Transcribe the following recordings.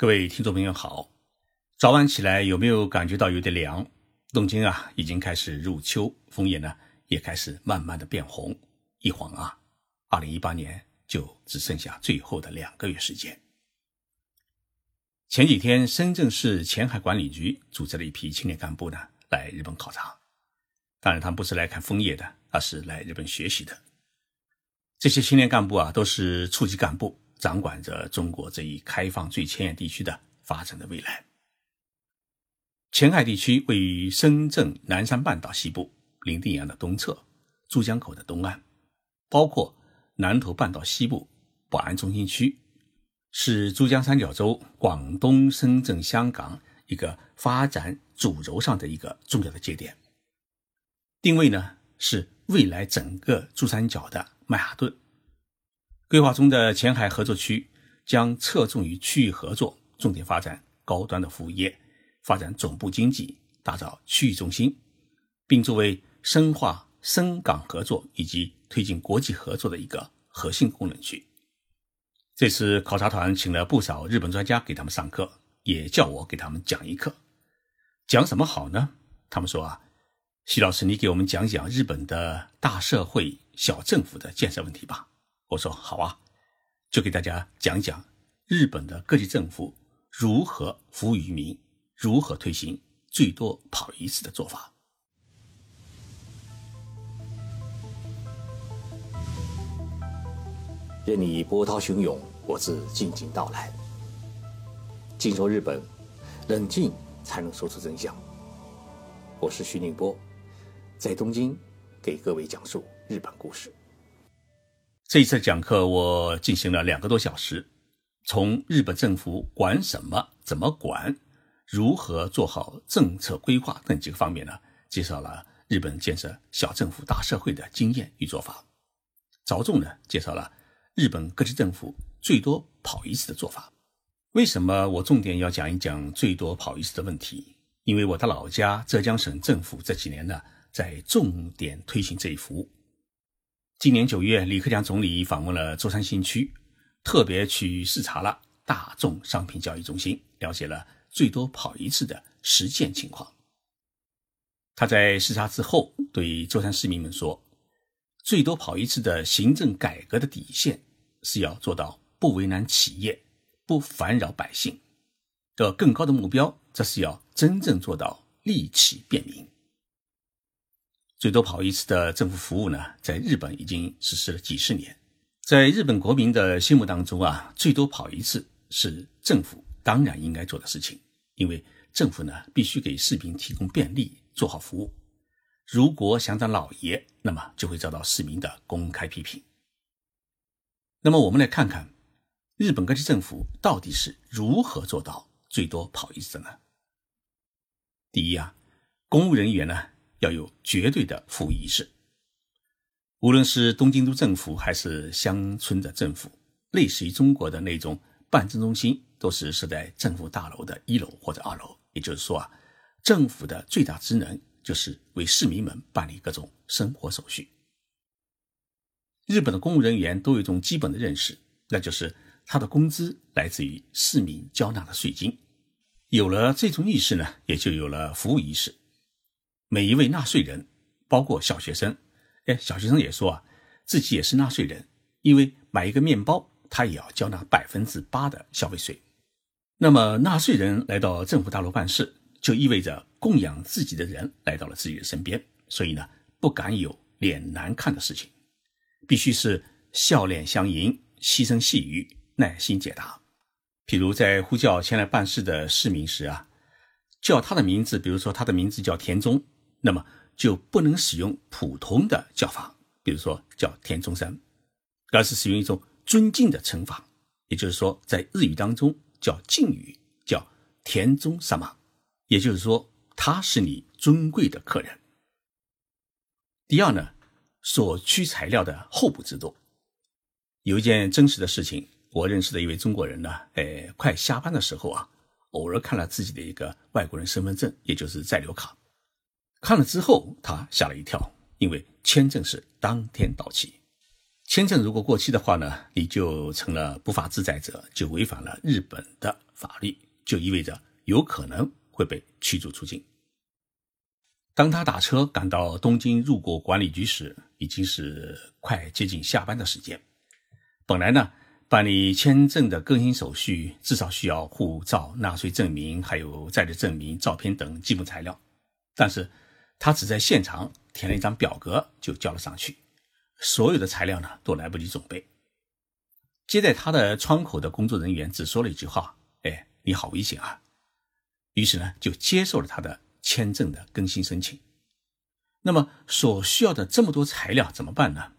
各位听众朋友好，早晚起来有没有感觉到有点凉？东京啊，已经开始入秋，枫叶呢也开始慢慢的变红。一晃啊，二零一八年就只剩下最后的两个月时间。前几天，深圳市前海管理局组织了一批青年干部呢来日本考察，当然他们不是来看枫叶的，而是来日本学习的。这些青年干部啊，都是处级干部。掌管着中国这一开放最前沿地区的发展的未来。前海地区位于深圳南山半岛西部、伶仃洋的东侧、珠江口的东岸，包括南头半岛西部、宝安中心区，是珠江三角洲广东、深圳、香港一个发展主轴上的一个重要的节点。定位呢是未来整个珠三角的曼哈顿。规划中的前海合作区将侧重于区域合作，重点发展高端的服务业，发展总部经济，打造区域中心，并作为深化深港合作以及推进国际合作的一个核心功能区。这次考察团请了不少日本专家给他们上课，也叫我给他们讲一课。讲什么好呢？他们说啊，徐老师，你给我们讲讲日本的大社会、小政府的建设问题吧。我说好啊，就给大家讲讲日本的各级政府如何服务于民，如何推行最多跑一次的做法。任你波涛汹涌，我自静静到来。静说日本，冷静才能说出真相。我是徐宁波，在东京给各位讲述日本故事。这一次讲课，我进行了两个多小时，从日本政府管什么、怎么管、如何做好政策规划等几个方面呢，介绍了日本建设小政府大社会的经验与做法，着重呢介绍了日本各级政府最多跑一次的做法。为什么我重点要讲一讲最多跑一次的问题？因为我的老家浙江省政府这几年呢，在重点推行这一服务。今年九月，李克强总理访问了舟山新区，特别去视察了大众商品交易中心，了解了最多跑一次的实践情况。他在视察之后对舟山市民们说：“最多跑一次的行政改革的底线是要做到不为难企业、不烦扰百姓；的更高的目标，则是要真正做到利企便民。”最多跑一次的政府服务呢，在日本已经实施了几十年。在日本国民的心目当中啊，最多跑一次是政府当然应该做的事情，因为政府呢必须给市民提供便利，做好服务。如果想当老爷，那么就会遭到市民的公开批评。那么我们来看看日本各级政府到底是如何做到最多跑一次的呢？第一啊，公务人员呢。要有绝对的服务意识。无论是东京都政府还是乡村的政府，类似于中国的那种办证中心，都是设在政府大楼的一楼或者二楼。也就是说啊，政府的最大职能就是为市民们办理各种生活手续。日本的公务人员都有一种基本的认识，那就是他的工资来自于市民交纳的税金。有了这种意识呢，也就有了服务意识。每一位纳税人，包括小学生，哎，小学生也说啊，自己也是纳税人，因为买一个面包，他也要交纳百分之八的消费税。那么，纳税人来到政府大楼办事，就意味着供养自己的人来到了自己的身边，所以呢，不敢有脸难看的事情，必须是笑脸相迎，细声细语，耐心解答。譬如在呼叫前来办事的市民时啊，叫他的名字，比如说他的名字叫田中。那么就不能使用普通的叫法，比如说叫田中山，而是使用一种尊敬的称法，也就是说，在日语当中叫敬语，叫田中萨玛，也就是说他是你尊贵的客人。第二呢，所需材料的候补制度，有一件真实的事情，我认识的一位中国人呢，哎，快下班的时候啊，偶尔看了自己的一个外国人身份证，也就是在留卡。看了之后，他吓了一跳，因为签证是当天到期。签证如果过期的话呢，你就成了不法自在者，就违反了日本的法律，就意味着有可能会被驱逐出境。当他打车赶到东京入国管理局时，已经是快接近下班的时间。本来呢，办理签证的更新手续至少需要护照、纳税证明、还有在职证明、照片等基本材料，但是他只在现场填了一张表格就交了上去，所有的材料呢都来不及准备。接待他的窗口的工作人员只说了一句话：“哎，你好危险啊！”于是呢，就接受了他的。签证的更新申请，那么所需要的这么多材料怎么办呢？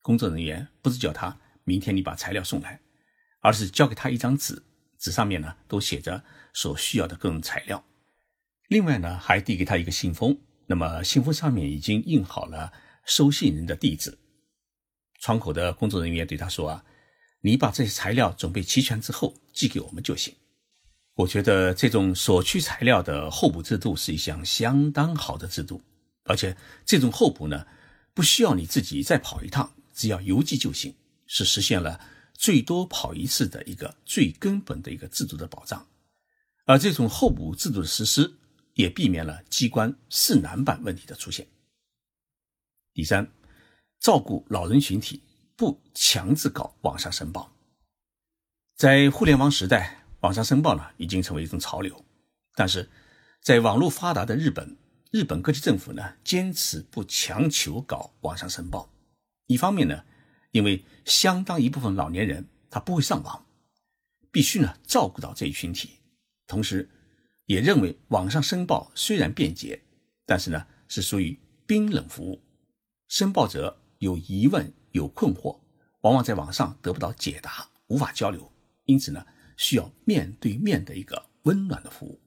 工作人员不是叫他明天你把材料送来，而是交给他一张纸，纸上面呢都写着所需要的各种材料。另外呢，还递给他一个信封，那么信封上面已经印好了收信人的地址。窗口的工作人员对他说：“啊，你把这些材料准备齐全之后寄给我们就行。”我觉得这种所需材料的候补制度是一项相当好的制度，而且这种候补呢，不需要你自己再跑一趟，只要邮寄就行，是实现了最多跑一次的一个最根本的一个制度的保障。而这种候补制度的实施，也避免了机关事难办问题的出现。第三，照顾老人群体，不强制搞网上申报，在互联网时代。网上申报呢，已经成为一种潮流，但是，在网络发达的日本，日本各级政府呢，坚持不强求搞网上申报。一方面呢，因为相当一部分老年人他不会上网，必须呢照顾到这一群体，同时，也认为网上申报虽然便捷，但是呢是属于冰冷服务，申报者有疑问有困惑，往往在网上得不到解答，无法交流，因此呢。需要面对面的一个温暖的服务。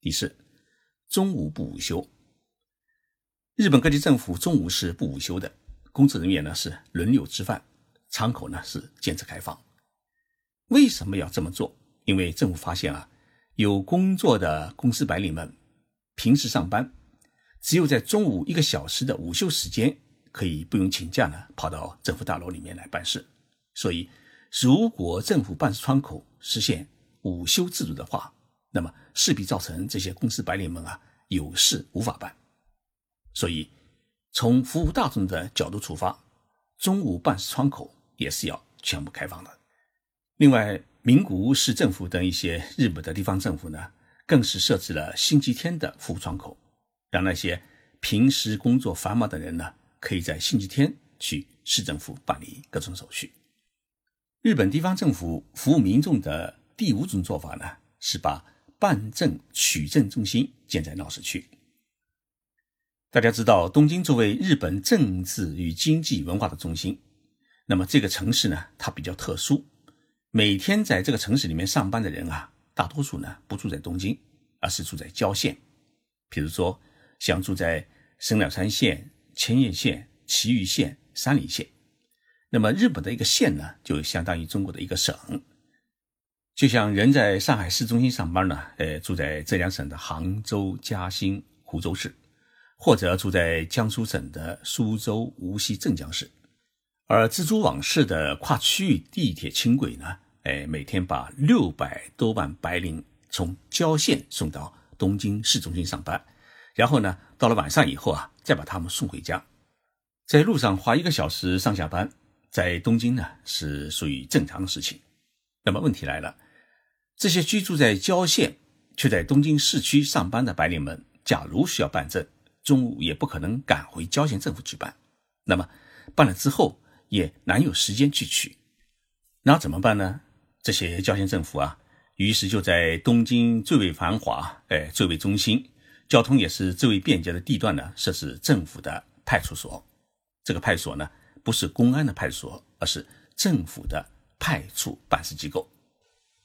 第四，中午不午休。日本各级政府中午是不午休的，工作人员呢是轮流吃饭，窗口呢是坚持开放。为什么要这么做？因为政府发现啊，有工作的公司白领们平时上班，只有在中午一个小时的午休时间，可以不用请假呢，跑到政府大楼里面来办事，所以。如果政府办事窗口实现午休制度的话，那么势必造成这些公司白领们啊有事无法办。所以，从服务大众的角度出发，中午办事窗口也是要全部开放的。另外，名古屋市政府等一些日本的地方政府呢，更是设置了星期天的服务窗口，让那些平时工作繁忙的人呢，可以在星期天去市政府办理各种手续。日本地方政府服务民众的第五种做法呢，是把办证取证中心建在闹市区。大家知道，东京作为日本政治与经济文化的中心，那么这个城市呢，它比较特殊。每天在这个城市里面上班的人啊，大多数呢不住在东京，而是住在郊县，比如说像住在神奈川县、千叶县、埼玉县、山梨县。那么日本的一个县呢，就相当于中国的一个省。就像人在上海市中心上班呢，呃，住在浙江省的杭州、嘉兴、湖州市，或者住在江苏省的苏州、无锡、镇江市。而蜘蛛网式的跨区域地铁轻轨呢，哎，每天把六百多万白领从郊县送到东京市中心上班，然后呢，到了晚上以后啊，再把他们送回家，在路上花一个小时上下班。在东京呢是属于正常的事情，那么问题来了，这些居住在郊县却在东京市区上班的白领们，假如需要办证，中午也不可能赶回郊县政府去办，那么办了之后也难有时间去取，那怎么办呢？这些郊县政府啊，于是就在东京最为繁华、哎最为中心、交通也是最为便捷的地段呢，设置政府的派出所，这个派出所呢。不是公安的派出所，而是政府的派出办事机构。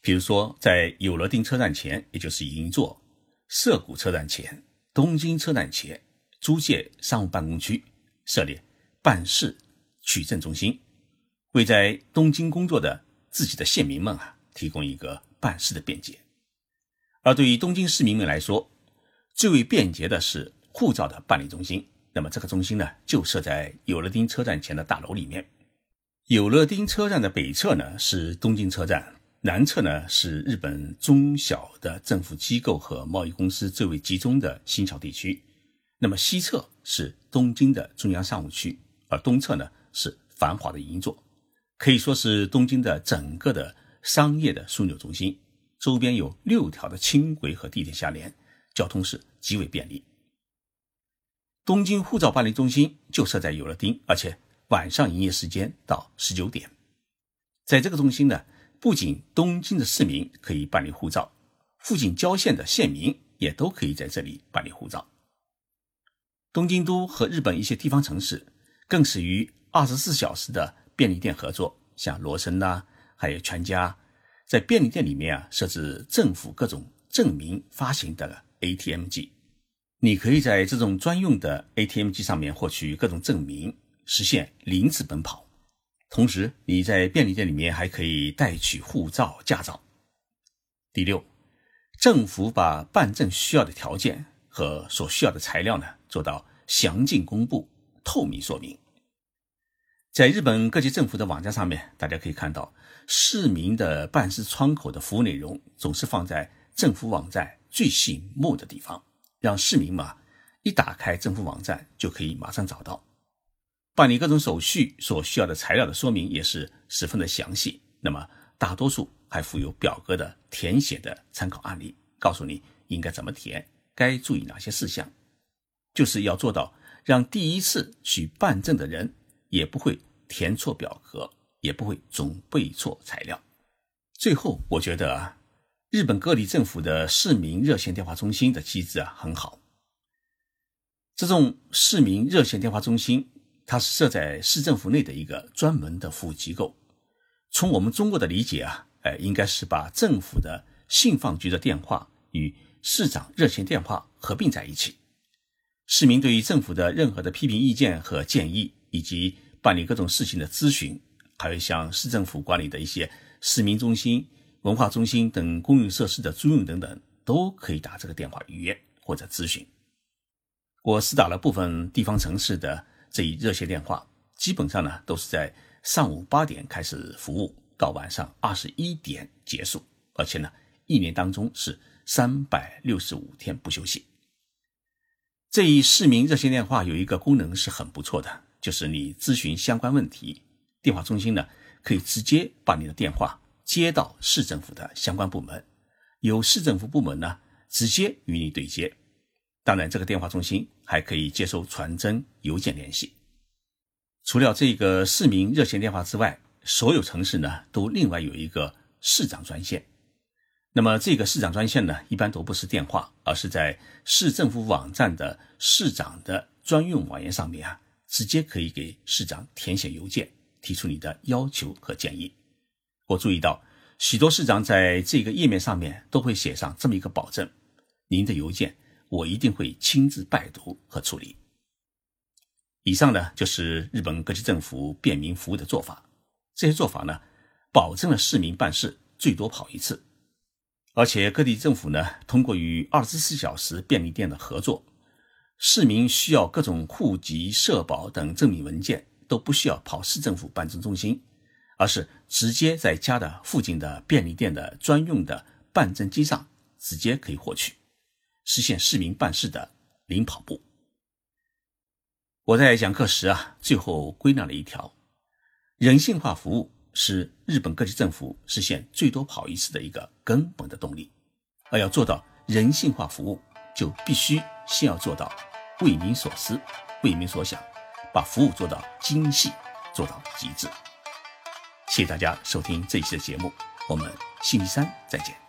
比如说，在有乐町车站前，也就是银座、涩谷车站前、东京车站前租借商务办公区，设立办事取证中心，为在东京工作的自己的县民们啊提供一个办事的便捷。而对于东京市民们来说，最为便捷的是护照的办理中心，那么这个中心呢，就设在有乐町车站前的大楼里面。有乐町车站的北侧呢是东京车站，南侧呢是日本中小的政府机构和贸易公司最为集中的新桥地区。那么西侧是东京的中央商务区，而东侧呢是繁华的银座，可以说是东京的整个的商业的枢纽中心。周边有六条的轻轨和地铁相连，交通是极为便利。东京护照办理中心就设在有乐町，而且晚上营业时间到十九点。在这个中心呢，不仅东京的市民可以办理护照，附近郊县的县民也都可以在这里办理护照。东京都和日本一些地方城市更是与二十四小时的便利店合作，像罗森呐，还有全家，在便利店里面啊设置政府各种证明发行的 ATM 机。你可以在这种专用的 ATM 机上面获取各种证明，实现零次奔跑。同时，你在便利店里面还可以带取护照、驾照。第六，政府把办证需要的条件和所需要的材料呢做到详尽公布、透明说明。在日本各级政府的网站上面，大家可以看到市民的办事窗口的服务内容总是放在政府网站最醒目的地方。让市民嘛，一打开政府网站就可以马上找到，办理各种手续所需要的材料的说明也是十分的详细。那么大多数还附有表格的填写的参考案例，告诉你应该怎么填，该注意哪些事项，就是要做到让第一次去办证的人也不会填错表格，也不会总备错材料。最后，我觉得啊。日本各地政府的市民热线电话中心的机制啊很好。这种市民热线电话中心，它是设在市政府内的一个专门的服务机构。从我们中国的理解啊，哎，应该是把政府的信访局的电话与市长热线电话合并在一起。市民对于政府的任何的批评意见和建议，以及办理各种事情的咨询，还有像市政府管理的一些市民中心。文化中心等公用设施的租用等等，都可以打这个电话预约或者咨询。我试打了部分地方城市的这一热线电话，基本上呢都是在上午八点开始服务，到晚上二十一点结束，而且呢一年当中是三百六十五天不休息。这一市民热线电话有一个功能是很不错的，就是你咨询相关问题，电话中心呢可以直接把你的电话。接到市政府的相关部门，由市政府部门呢直接与你对接。当然，这个电话中心还可以接收传真、邮件联系。除了这个市民热线电话之外，所有城市呢都另外有一个市长专线。那么，这个市长专线呢，一般都不是电话，而是在市政府网站的市长的专用网页上面啊，直接可以给市长填写邮件，提出你的要求和建议。我注意到，许多市长在这个页面上面都会写上这么一个保证：您的邮件我一定会亲自拜读和处理。以上呢就是日本各级政府便民服务的做法。这些做法呢，保证了市民办事最多跑一次，而且各地政府呢通过与二十四小时便利店的合作，市民需要各种户籍、社保等证明文件都不需要跑市政府办证中心。而是直接在家的附近的便利店的专用的办证机上直接可以获取，实现市民办事的零跑步。我在讲课时啊，最后归纳了一条：人性化服务是日本各级政府实现最多跑一次的一个根本的动力。而要做到人性化服务，就必须先要做到为民所思、为民所想，把服务做到精细，做到极致。谢谢大家收听这一期的节目，我们星期三再见。